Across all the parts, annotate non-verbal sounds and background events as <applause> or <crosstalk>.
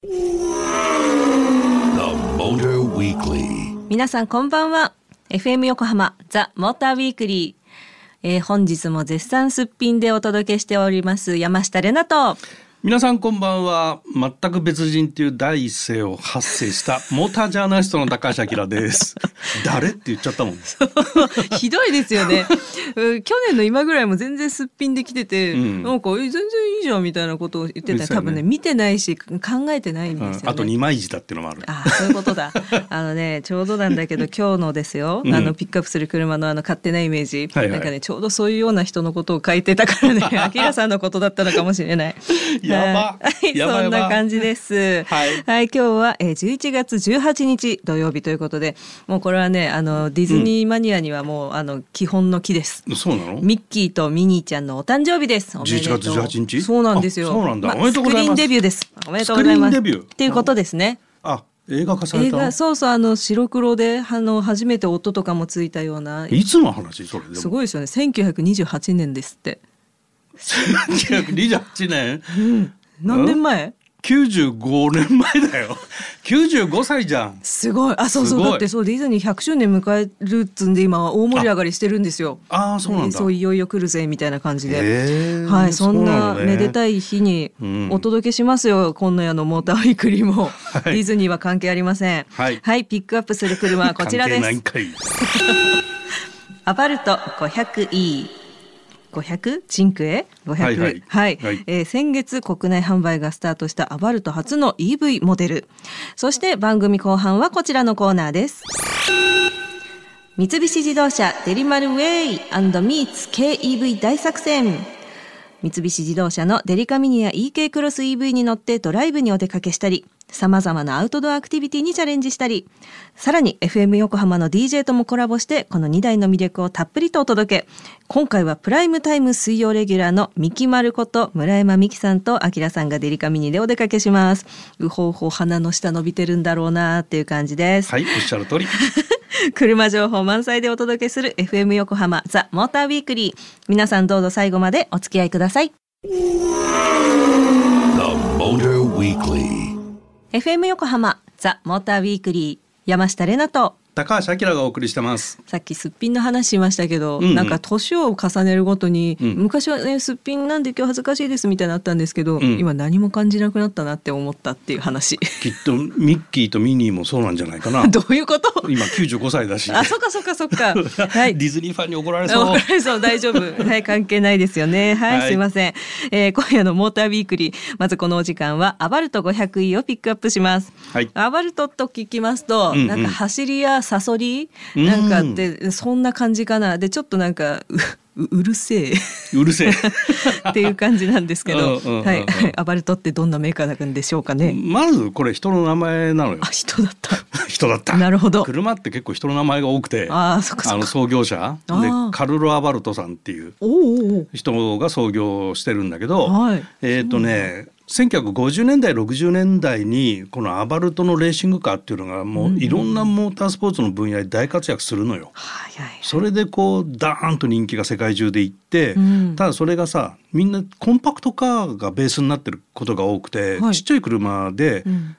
Motor Weekly. 皆さんこんばんは。FM 横浜ザ・モーターウィークリー、えー本日も絶賛すっぴんでお届けしております山下れなと。皆さんこんばんは。全く別人っていう第一声を発生した <laughs> モータージャーナリストの高橋明です。<laughs> 誰って言っちゃったもん <laughs> ひどいですよね。うん去年の今ぐらいも全然すっぴんで来てて、うん。なんかえ全然いいじゃんみたいなことを言ってた。ね。多分ね見てないし考えてないんですよね、あと二枚舌っていうのもある。ああそういうことだ。あのね、ちょうどなんだけど、今日のですよ。うん。あのピックアップする車のあの勝手なイメージ。はいはい。なんかね、ちょうどそういうような人のことを書いてたからね、アキラさんのことだったのかもしれない。やば。<laughs> はい、そんな感じです。<laughs> はい。今日は、えー、11月18日土曜日ということで、もうこれはね、あのディズニーマニアにはもう、あの基本の木です。そうなの？ミッキーとミニーちゃんのお誕生日です。おめでとう。11月18日？そうなんですよ。あそうなんだ。まおめでとうございます。スクリーンデビューです。おめでとうございます。スクリーンデビュー？っていうことですね。あ映画化され映た画そうそうあの白黒であの初めて音とかもついたような。いつの話？それでも。すごいですよね。1928年ですって1928年何年前？95年前だよ。95歳じゃん。すごい。あそうそう。だってそうディズニー100周年迎えるっつんで今大盛り上がりしてるんですよ。ああそうなんだ。そういよいよ来るぜみたいな感じで。はいそんなめでいたい日にうん。お届けしますよ、今夜のモーターウィークリーも、い。ディズニーは関係ありません。はい。ピックアップする車はこちらです。<laughs> アバルト 500E。500チンクエ500はいはい。はい、はい。えー先月国内販売がスタートしたアバルト初の EV モデル。そして番組後半はこちらのコーナーです。三菱自動車デリマルウェイミーツ KEV 大作戦三菱自動車のデリカミニや EK クロス EV に乗ってドライブにお出かけしたり、様々なアウトドアアクティビティにチャレンジしたり、さらに FM 横浜の DJ ともコラボして、この2台の魅力をたっぷりとお届け。今回はプライムタイム水曜レギュラーのミキマルこと村山美樹さんとアキラさんがデリカミニでお出かけします。うほうほう鼻の下伸びてるんだろうなっていう感じです。はいおっしゃる通り <laughs> 車情報満載でお届けする FM 横浜ザ・モーターウィークリー。皆さんどうぞ最後までお付き合いください。The Motor Weekly. FM 横浜ザ・モーターウィークリー山下れなと高橋明がお送りしてます。さっきすっぴんの話しましたけど、うんうん。なんか年を重ねるごとに、うん。昔はねすっぴんなんで今日恥ずかしいですみたいなのあったんですけど、ん。今何も感じなくなったなって思ったっていう話。きっとミッキーとミニーもそうなんじゃないかな。<laughs> どういうこと？今95歳だし。あそっかそっかそっか。はい。<laughs> ディズニーファンに怒られそう。怒られそう大丈夫。はい関係ないですよね。はい、はい。すいません、えー今夜のモーターウィークリーまずこのお時間はアバルト 500E をピックアップします、はい。アバルトと聞きますと、うんうん。なんか走りやサソリ？うん。なんかってそんな感じかな。でちょっとなんかうううるせえ。うるせえ。<laughs> っていう感じなんですけど、はい、アバルトってどんなメーカーなんでしょうかね。まずこれ人の名前なのよ。あ、人だった。<laughs> 人だった。なるほど。車って結構人の名前が多くてあーそっかあの創業者。でカルロ・アバルトさんっていう人が創業してるんだけど、はい。えっ、とね1950年代60年代にこのアバルトのレーシングカーっていうのがもういろんなモータースポーツの分野で大活躍するのよ。それでこうダーンと人気が世界中でいって、うん。ただそれがさみんなコンパクトカーがベースになってることが多くて、はい。ちっちゃい車でうん。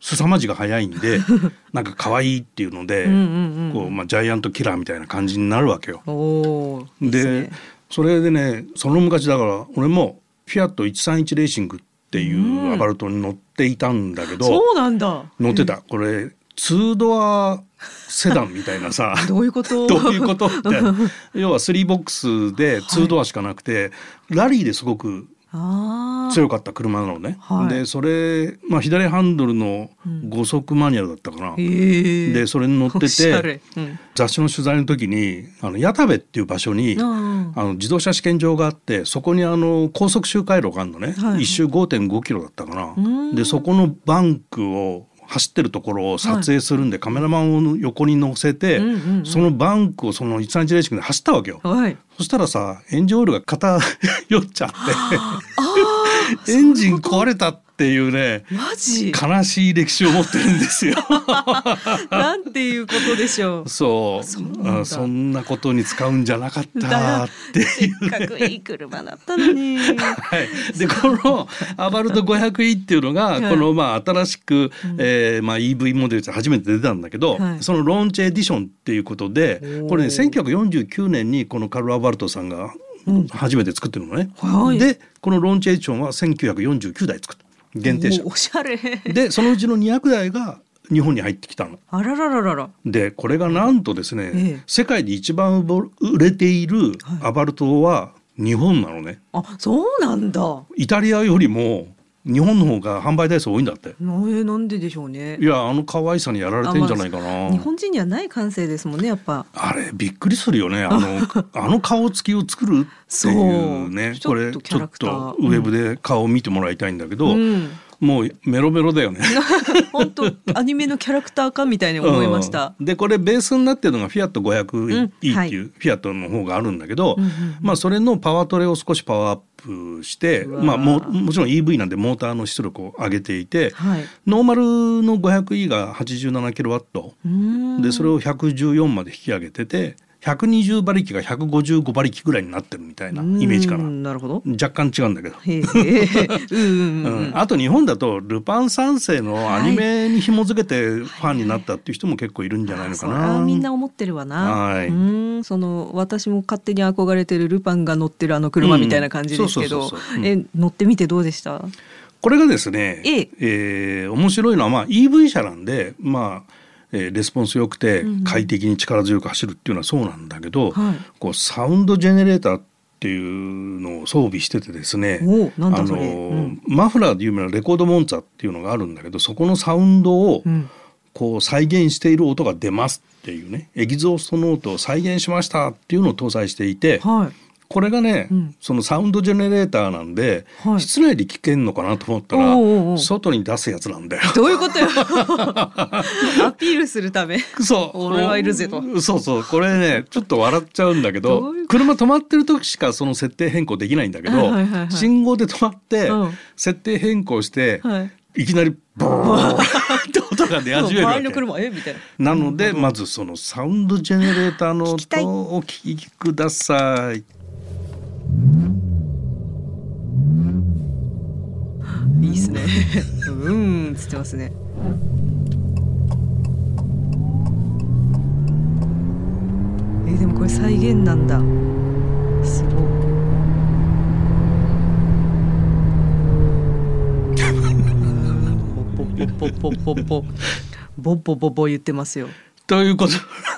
凄まじが速いんで <laughs> なんか可愛いっていうので、ジャイアントキラーみたいな感じになるわけよ。ですね。それでねその昔だから俺もフィアット131レーシングっていうアバルトに乗っていたんだけど、そうなんだ。乗ってた、これ2ドアセダンみたいなさ <laughs> どういうこと？<laughs> どういうことって <laughs> 要は3ボックスで2ドアしかなくて、ラリーですごく。強かった車なのね。はい。でそれ、まあ、左ハンドルの5速マニュアルだったかな。へえ。でそれに乗っててうん。雑誌の取材の時にあの矢田部っていう場所にああの自動車試験場があってそこにあの高速周回路があるのね、はい。一周5.5キロだったかな。うん。でそこのバンクを走ってるところを撮影するんで、カメラマンを横に乗せて、うんうんうんそのバンクをその131レーシングで走ったわけよ。はい。そしたらさエンジンオイルが偏っちゃって。<laughs> エンジン壊れたっっていうねマジ？悲しい歴史を持ってるんですよ。<laughs> なんていうことでしょう。そう。そんそんなことに使うんじゃなかっただっていう。せっかくいい車だったのに。はい、でこのアバルト 500e っていうのが、はい。このまあ新しく、えーまあ、EV モデルで初めて出たんだけど、はい。そのローンチエディションっていうことでこれね1949年にこのカルロ・アバルトさんが初めて作ってるのね。はい。でこのローンチエディションは1949台作った限定車お。おしゃれでそのうちの200台が日本に入ってきたの。あらららららでこれがなんとですね、ええ世界で一番売れているアバルトは日本なのね。あそうなんだイタリアよりも日本の方が販売台数多いんだって。えー、なんででしょうねいやあの可愛さにやられてんじゃないかな。日本人にはない感性ですもんねやっぱあれびっくりするよね。あの <laughs> あの顔つきを作るっていうね。これちょっとウェブで顔を見てもらいたいんだけど、うんもうメロメロだよね。<laughs> 本当アニメのキャラクターかみたいに思いました、うん。でこれベースになってるのがフィアット 500e うんっていう、はいフィアットの方があるんだけど、うんうんまあそれのパワートレを少しパワーアップして、まあももちろん EV なんでモーターの出力を上げていて、はい。ノーマルの 500e が 87kW うーん。でそれを114まで引き上げてて120馬力が155馬力ぐらいになってるみたいなイメージかうな。んなるほど。若干違うんだけど。<laughs> あと日本だと「ルパン三世」のアニメに紐付けてファンになったっていう人も結構いるんじゃないのかな。ゃみんな思ってるわな。はい。うーん。その私も勝手に憧れてるルパンが乗ってるあの車みたいな感じですけど。乗ってみてどうでした？これがですね、ええ。えー面白いのは、まあ、EV 車なんで、まあえーレスポンス良くてうんうん。快適に力強く走るっていうのはそうなんだけど、はい。こうサウンドジェネレーターっていうのを装備しててですねあのうん。マフラーで有名なレコードモンツァっていうのがあるんだけどそこのサウンドをうん。こう再現している音が出ますっていうねエキゾーストノートを再現しましたっていうのを搭載していてはいこれがね、うん。そのサウンドジェネレーターなんで、はい。室内で聞けんのかなと思ったら外に出すやつなんだよ。どういうことよ。<laughs> アピールするため。そう。俺はいるぜと。そうそう。これねちょっと笑っちゃうんだけど車止まってる時しかその設定変更できないんだけど、はいはいはいはい。信号で止まって、うん。設定変更して、はい。い、きなりボーンって音が出始めるわ周りのけ。車え？みたいな。なのでまずそのサウンドジェネレーターの音をお聞きください。いいっすねうんつってますね。えでもこれ再現なんだ。すごい。<laughs> ポポポポポポボポポポ言ってますよということ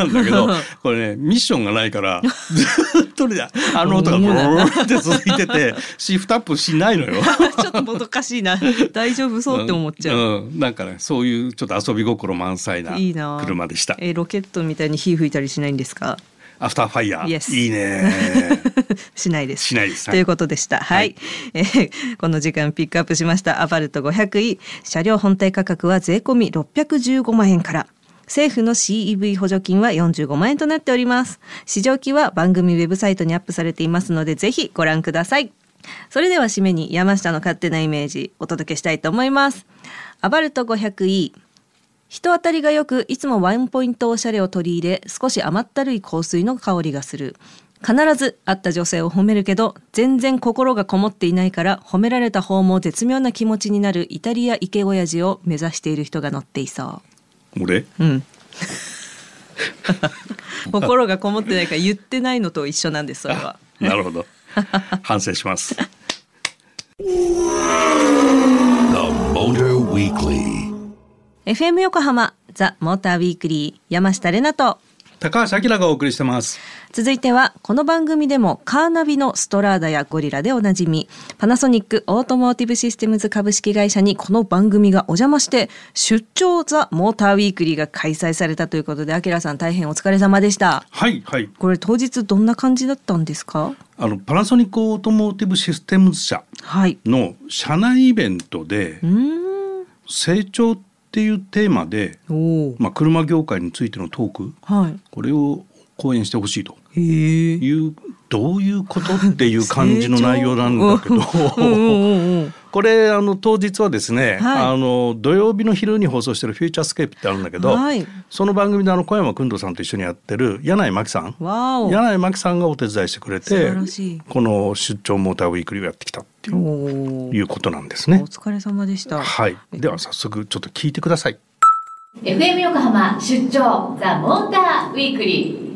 なんだけど <laughs> これねミッションがないから <laughs> ずっとねあの音がブーって続いててシフトアップしないのよ。<laughs> ちょっともどかしいな大丈夫そうって思っちゃう、うん、なんかねそういうちょっと遊び心満載ないいな車でした。えロケットみたいに火吹いたりしないんですか？アフターファイヤー、いいね。しないですしないです。ということでした。はい。はいえーこの時間ピックアップしましたアバルト 500e 車両本体価格は税込み615万円から。政府の CEV 補助金は45万円となっております。試乗機は番組ウェブサイトにアップされていますので、ぜひご覧ください。それでは締めに山下の勝手なイメージお届けしたいと思います。アバルト 500e 人当たりが良くいつもワンポイントおしゃれを取り入れ少し甘ったるい香水の香りがする必ず会った女性を褒めるけど全然心がこもっていないから褒められた方も絶妙な気持ちになるイタリアイケオヤジを目指している人が乗っていそう俺？ううん <laughs> 心がこもってないから言ってないのと一緒なんですそれはなるほど。<laughs> 反省します。The Motor Weekly. FM 横浜ザ・モーターウィークリー山下れなと高橋明がお送りしてます。続いてはこの番組でもカーナビのストラーダやゴリラでおなじみパナソニックオートモーティブシステムズ株式会社にこの番組がお邪魔して出張ザ・モーターウィークリーが開催されたということでアキラさん大変お疲れ様でしたはいはい。これ当日どんな感じだったんですか？あのパナソニックオートモーティブシステムズ社はいの社内イベントでうーん成長っていうテーマで、まあ車業界についてのトークはい。これを講演してほしいというどういうことっていう感じの内容なんだけど。これあの当日はですね、はい。あの土曜日の昼に放送してる「フューチャースケープ」ってあるんだけど、はい。その番組であの小山君堂さんと一緒にやってる柳井真紀さん。柳井真紀さんがお手伝いしてくれ素てこの出張モーターウィークリーをやってきたっていういうことなんですおね。疲れ様でした。はい、では早速ちょっと聞いてください。FM 横浜出張ザ・モーターウィークリー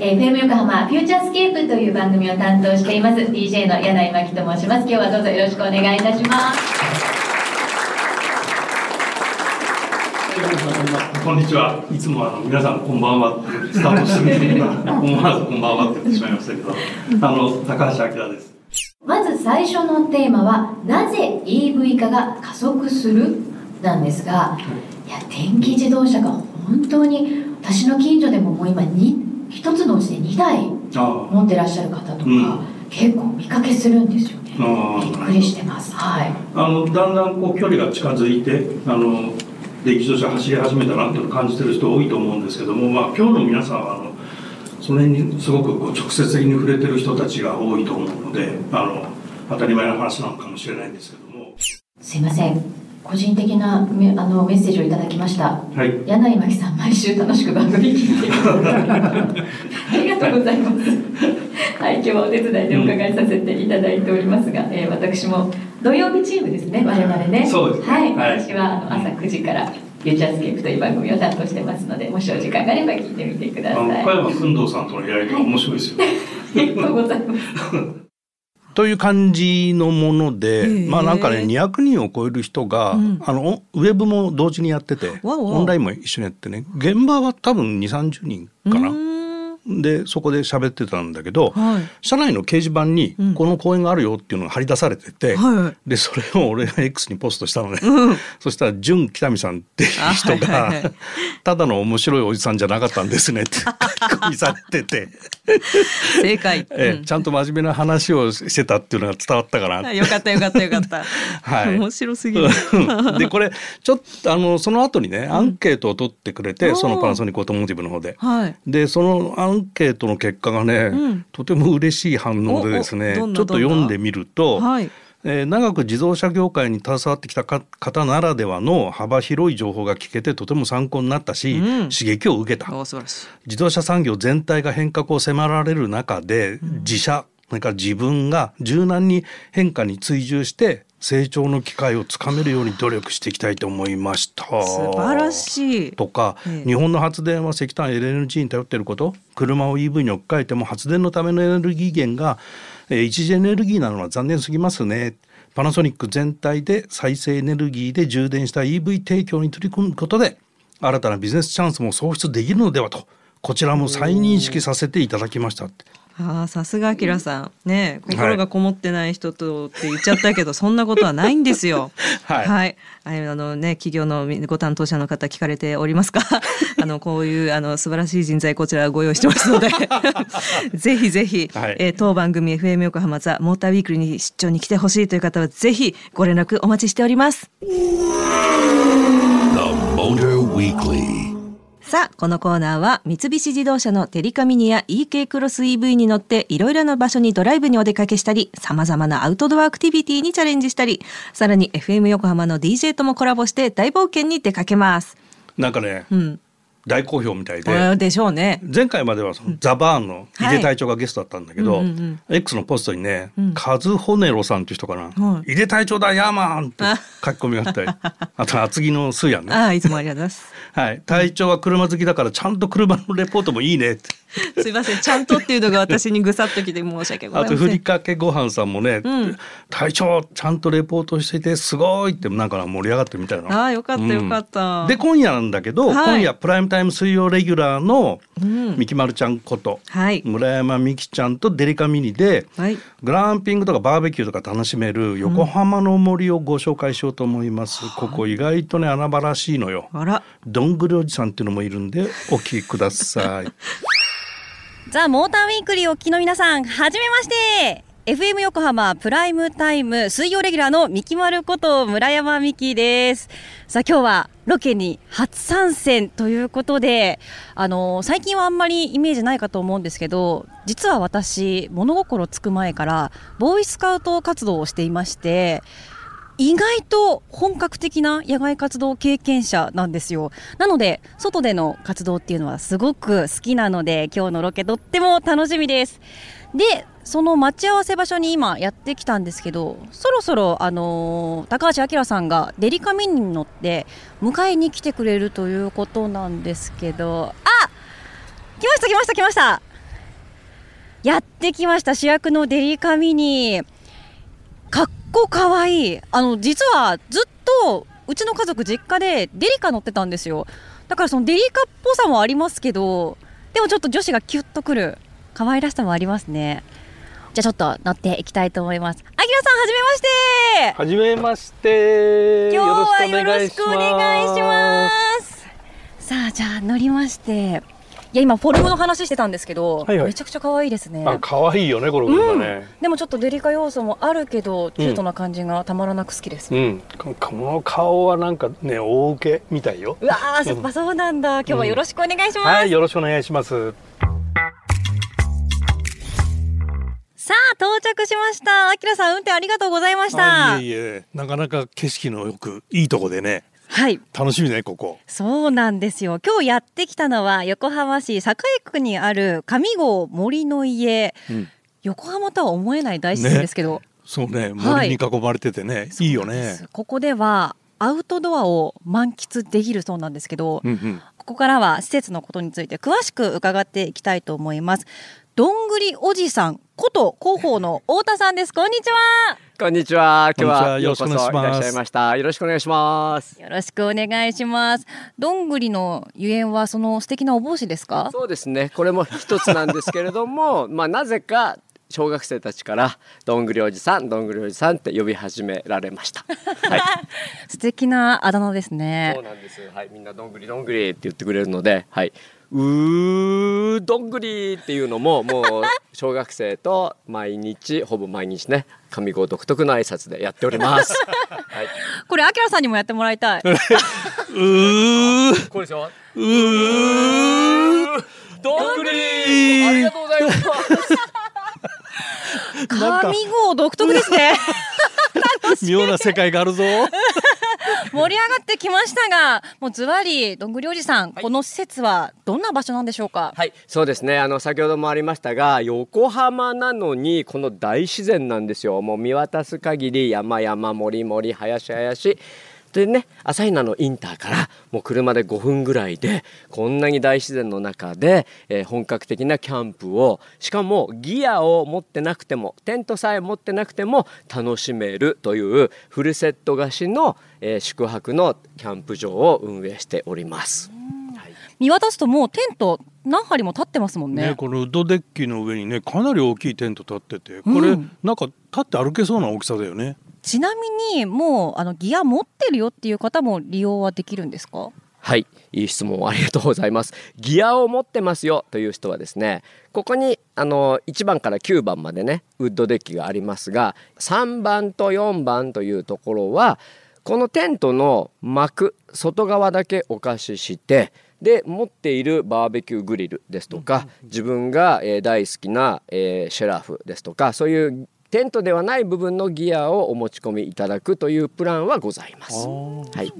えー FM 横浜フューチャースケープという番組を担当しています DJ の柳井真紀と申します。今日はどうぞよろしくお願いいたします。<laughs> こんにちは。いつもあの皆さんこんばんは。ってスタートする時には思わずこんばんはって言ってしまいましたけど、<laughs> あの高橋明です。まず最初のテーマはなぜ EV 化が加速する？なんですがい。や電気自動車が本当に私の近所でももう今に一つのうちで2台あ持ってらっしゃる方とか、うん。結構見かけするんですよね。あびっくりしてます。はい。あのだんだんこう距離が近づいてあの電気自動車走り始めたなっていうのを感じてる人多いと思うんですけども、まあ今日の皆さんはあのその辺にすごくこう直接的に触れてる人たちが多いと思うので、あの当たり前の話なのかもしれないんですけども、すいません個人的なメあのメッセージをいただきました。はい。柳井真紀さん毎週楽しく番組聞いています。<laughs> ありがとうございます。はい今日はお手伝いでお伺いさせていただいておりますが、えー私も土曜日チームですね我々ね。そうですね。はい、はい。私はあの朝9時からフューチャースケープという番組を担当してますのでもしお時間があれば聞いてみてくだあさい。の小山君堂さんとのやりとり面白いですよ。<laughs> ありがとうございますという感じのもので、まあなんかね200人を超える人が、うん。あのウェブも同時にやっててオンラインも一緒にやってね現場は多分2 3 0人かなでそこで喋ってたんだけど、はい。社内の掲示板にうん。この公演があるよっていうのが張り出されてて、はいでそれを俺が X にポストしたのね、うん。<laughs> そしたら純北見さんっていう人あはいはいがはい。ただの面白いおじさんじゃなかったんですねって <laughs> 書き込みされてて、正解、えうん。ちゃんと真面目な話をしてたっていうのが伝わったかなあよかったよかったよかった、<laughs> はい。面白すぎる。でこれちょっとあのその後にねアンケートを取ってくれて、おー。そのパナソニックオートモーティブの方で。はい。でそのアンケートの結果がね、うん。とても嬉しい反応でですねちょっと読んでみると、はい。えー長く自動車業界に携わってきたか方ならではの幅広い情報が聞けてとても参考になったし、うん。刺激を受けた。自動車産業全体が変革を迫られる中で、自社それから自分が柔軟に変化に追従して成長の機会をつかめるように努力していきたいと思いました。素晴らしい。とか、ええ。日本の発電は石炭 LNG に頼っていること。車を EV に置き換えても発電のためのエネルギー源が、えー一次エネルギーなのは残念すぎますね。パナソニック全体で再生エネルギーで充電した EV 提供に取り組むことで新たなビジネスチャンスも創出できるのではとこちらも再認識させていただきましたああさすがあきらさん。ね心がこもってない人とって言っちゃったけど、<laughs> そんなことはないんですよ。はい。あのね企業のご担当者の方聞かれておりますか？<laughs> あのこういうあの素晴らしい人材こちらご用意してますので。<laughs> ぜひぜひ、はい。えー当番組 FM 横浜ザモーターウィークリーに出張に来てほしいという方はぜひご連絡お待ちしております。The Motor Weekly. さあ、このコーナーは三菱自動車のテリカミニや EK クロス EV に乗っていろいろな場所にドライブにお出かけしたり、様々なアウトドアアクティビティにチャレンジしたり、さらに FM 横浜の DJ ともコラボして大冒険に出かけます。なんかね、うん。大好評みたいで。でしょうね。前回まではそのザ・バーンの井出隊長がゲストだったんだけど、うんうんうん。X のポストにね、うん。カズホネロさんっていう人かな。は「井出隊長だヤーマン!」って書き込みがあったり。あと厚木のスーヤンね、ああ、いつもありがとうございます。<laughs> はい、隊長は車好きだからちゃんと車のレポートもいいねって。すいません。ちゃんとっていうのが私にぐさっときて申し訳ございません。あとふりかけご飯さんもね、うん。隊長ちゃんとレポートしててすごいってなんか盛り上がってるみたいな。ああ、よかったよかった。で今夜なんだけど、はい。今夜プライムタイム水曜レギュラーのうん。みきまるちゃんこと、はい。村山美希ちゃんとデリカミニで、はい。グランピングとかバーベキューとか楽しめる横浜の森をご紹介しようと思います、ここ意外とね穴場らしいのよ。あら。どんぐりおじさんっていうのもいるんでお聞きください。<laughs> ザ・モーターウィークリーをお聞きの皆さん、はじめまして FM 横浜プライムタイム水曜レギュラーの三木丸こと村山美希です。さあ今日はロケに初参戦ということであの最近はあんまりイメージないかと思うんですけど実は私物心つく前からボーイスカウト活動をしていまして意外と本格的な野外活動経験者なんですよ。なので外での活動っていうのはすごく好きなので今日のロケとっても楽しみです。でその待ち合わせ場所に今やってきたんですけどそろそろ、あのー、高橋明さんがデリカミニに乗って迎えに来てくれるということなんですけど。あ来ました来ました来ました。やってきました。主役のデリカミニかっこかわいい。あの実はずっとうちの家族実家でデリカ乗ってたんですよ。だからそのデリカっぽさもありますけどでもちょっと女子がキュッとくる。可愛らしさもありますね。じゃあちょっと乗っていきたいと思います。あきらさん、はじめまして。はじめまして。今日はよろしくお願いします。さあ、じゃあ乗りまして。いや今フォルムの話してたんですけど、はいはい、めちゃくちゃ可愛いですね。あ可愛いよねこれね、うん、でもちょっとデリカ要素もあるけどキュートな感じがたまらなく好きです。うん、この顔はなんかね大受けみたいよ。うわあ、やっぱそうなんだ。今日はよろしくお願いします。はい、よろしくお願いします。さあ到着しました。あきらさん運転ありがとうございました。いえいえ。なかなか景色のよくいいとこでね。はい。楽しみねここ。そうなんですよ。今日やってきたのは横浜市栄区にある上郷森の家、うん、横浜とは思えない大自然ですけど、ね、そうね森に囲まれててね、はい、いいよね。ここではアウトドアを満喫できるそうなんですけど、うんうん、ここからは施設のことについて詳しく伺っていきたいと思います。どんぐりおじさんこと広報の太田さんです。こんにちは。こんにちは。今日はようこそいらっしゃいました。よろしくお願いします。よろしくお願いします。どんぐりのゆえんはその素敵なお帽子ですか？そうですね。これも一つなんですけれども <laughs> まあなぜか小学生たちからどんぐりおじさんどんぐりおじさんって呼び始められました、<laughs> はい、素敵なあだ名ですね。そうなんです。はい。みんなどんぐりどんぐりって言ってくれるのではいうーどんぐりっていうのももう小学生と毎日ほぼ毎日ね上郷独特の挨拶でやっております、<laughs> はい、これあきらさんにもやってもらいたい。うーこれでしょ？うーどんぐり。ありがとうございます。<laughs> 上郷独特ですね。<laughs> 妙な世界があるぞ盛り上がってきましたがもうずわりどんぐりおじさん、はい、この施設はどんな場所なんでしょうか？はいそうですね。あの先ほどもありましたが横浜なのにこの大自然なんですよ。もう見渡す限り山山森森林林でね朝比奈のインターからもう車で5分ぐらいでこんなに大自然の中で、えー、本格的なキャンプをしかもギアを持ってなくてもテントさえ持ってなくても楽しめるというフルセット貸しの、えー、宿泊のキャンプ場を運営しております。はい、見渡すともうテント何張りも立ってますもんね、ね、このウッドデッキの上にねかなり大きいテント立っててこれ、うん、なんか立って歩けそうな大きさだよねちなみにもうあのギア持ってるよっていう方も利用はできるんですか？はいいい質問ありがとうございます。<laughs> ギアを持ってますよという人はですねここにあの1番から9番までねウッドデッキがありますが3番と4番というところはこのテントの幕外側だけお貸ししてで持っているバーベキューグリルですとか自分が、え大好きな、えシェラフですとかそういうテントではない部分のギアをお持ち込みいただくというプランはございます。はい。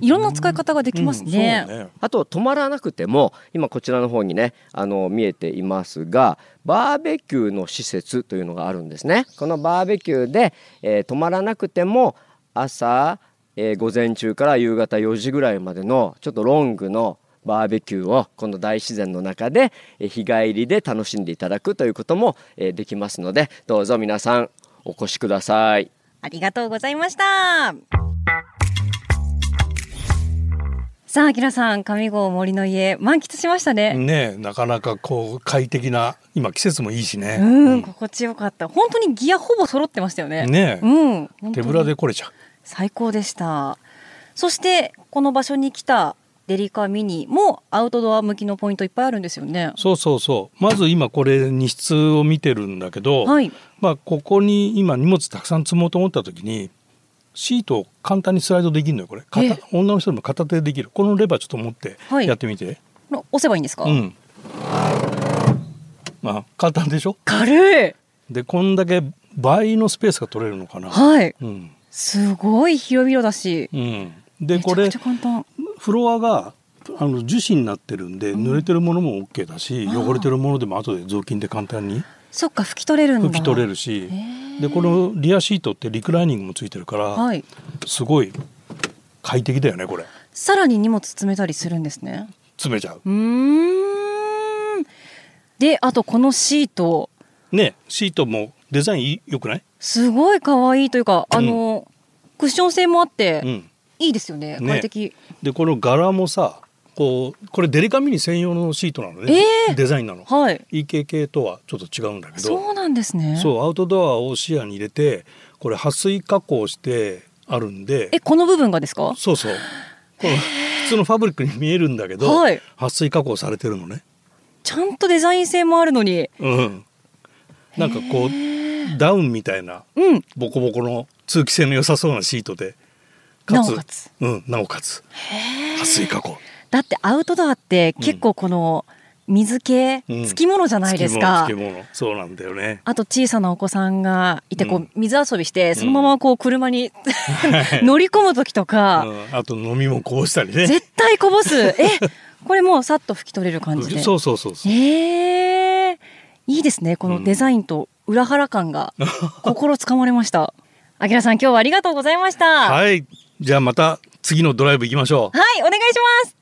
いろんな使い方ができますねうんね、あと止まらなくても今こちらの方にねあの見えていますがバーベキューの施設というのがあるんですねこのバーベキューで、えー、止まらなくても朝、えー、午前中から夕方4時ぐらいまでのちょっとロングのバーベキューをこの大自然の中で日帰りで楽しんでいただくということもできますのでどうぞ皆さんお越しくださいありがとうございましたさあ、あきらさん、上郷森の家満喫しましたね。ねなかなかこう快適な今季節もいいしね。うん、うん、心地よかった。本当にギアほぼ揃ってましたよね。ねうん、手ぶらで来れちゃう。最高でした。そしてこの場所に来たデリカミニもアウトドア向きのポイントいっぱいあるんですよね。そうそうそうまず今これ荷室を見てるんだけど、はい。まあここに今荷物たくさん積もうと思った時にシートを簡単にスライドできるのよこれ女の人でも片手でできるこのレバーちょっと持ってはいやってみて、これ押せばいいんですか？うんまあ簡単でしょ？軽い。でこんだけ倍のスペースが取れるのかな、はい。うんすごい広々だし。うん、でこれめちゃくちゃ簡単。フロアがあの樹脂になってるんで、濡れてるものも OK だし汚れてるものでも後で雑巾で簡単にそっか拭き取れるんだ。拭き取れるし。でこのリアシートってリクライニングもついてるから、はい。すごい快適だよねこれ。さらに荷物詰めたりするんですね。詰めちゃう。うーん。で、あとこのシート、ねシートもデザインいい良くない、すごい可愛いというか、あの、クッション性もあって、うん、いいですよね。ね快適。でこの柄もさこうこれデリカミニ専用のシートなのね、えーデザインなのはい。EKK とはちょっと違うんだけどそうなんですね。そうアウトドアを視野に入れてこれ撥水加工してあるんでえ、この部分がですか？そうそうこの普通のファブリックに見えるんだけど、はい撥水加工されてるのねちゃんとデザイン性もあるのに。うんなんかこうダウンみたいなうん。ボコボコの通気性の良さそうなシートでなおかつ。うん、なおかつ。撥水加工。だってアウトドアって結構この水気、うん。つきものじゃないですか。つきものつきもの。そうなんだよね。あと小さなお子さんがいてこううん。水遊びしてそのままこう車に <laughs> 乗り込む時とかうん、あと飲み物こぼしたりね。絶対こぼす。<laughs> えこれもうさっと拭き取れる感じで。そうそうそうそうえー、いいですねこのデザインと裏腹感が。<laughs> 心つかまれました。あきらさん今日はありがとうございました。ははいじゃあまた次のドライブ行きましょう。はいお願いします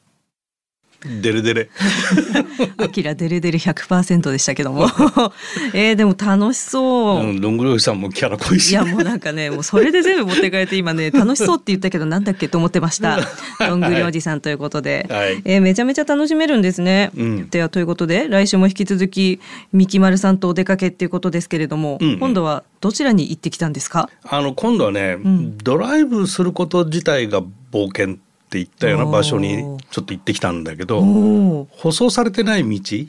デレデレ。<laughs> アキラデレデレ100%でしたけども。<laughs> えー、でも楽しそう、うん、どんぐりおじさんもキャラ濃いし。いやもうなんかねもうそれで全部持って帰って今ね <laughs> 楽しそうって言ったけどなんだっけと思ってました。どんぐりおじさんということで、はい。えーめちゃめちゃ楽しめるんですね、うん。ではということで来週も引き続きみきまるさんとお出かけっていうことですけれども、うんうん。今度はどちらに行ってきたんですか？あの今度はね、ん。ドライブすること自体が冒険っていったような場所にちょっと行ってきたんだけどお舗装されてない道、ー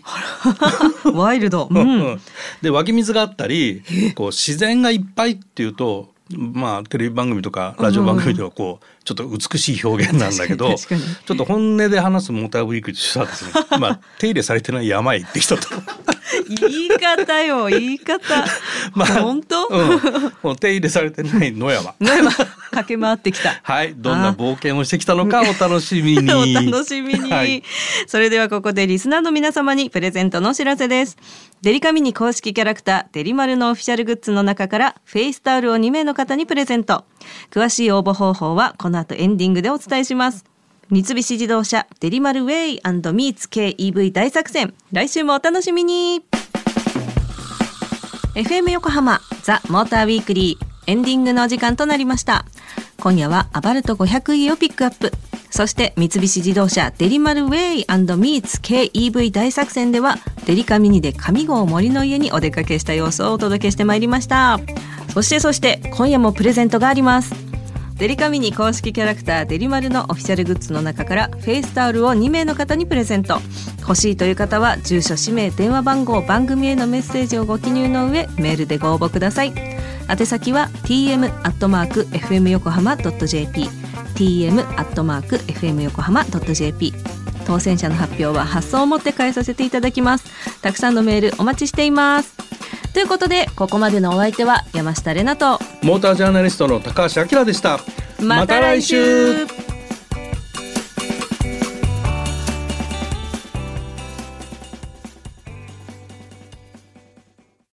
ワイルド、うん、<laughs> で湧き水があったりこう自然がいっぱいっていうとまあテレビ番組とかラジオ番組ではこうちょっと美しい表現なんだけどちょっと本音で話すモーターウィークとしてはですね <laughs> まあ手入れされてない山へ行ってきたと。言い方よ言い方。<laughs> まあ本当、うん、もう手入れされてない野山。ねまあ駆け回ってきた。<laughs> はい、どんな冒険をしてきたのかお楽しみに。お楽しみに、はい。それではここでリスナーの皆様にプレゼントのお知らせですデリカミニ公式キャラクターデリマルのオフィシャルグッズの中からフェイスタオルを2名の方にプレゼント。詳しい応募方法はこの後エンディングでお伝えします。三菱自動車デリマルウェイミーツ KEV 大作戦。来週もお楽しみに。FM 横浜ザ・モーターウィークリーエンディングのお時間となりました。今夜はアバルト 500E をピックアップ。そして三菱自動車デリマルウェイミーツ KEV 大作戦ではデリカミニで上郷森の家にお出かけした様子をお届けしてまいりました。そしてそして今夜もプレゼントがあります。デリカミニ公式キャラクターデリマルのオフィシャルグッズの中からフェイスタオルを2名の方にプレゼント。欲しいという方は住所氏名電話番号番組へのメッセージをご記入の上メールでご応募ください。宛先は tm.fmyokohama.jp アットマーク fm 横浜 .jp tm アットマーク fm 横浜 .jp 当選者の発表は発送をもって返させていただきます。たくさんのメールお待ちしています。ということでここまでのお相手は山下れなとモータージャーナリストの高橋明でした。また来週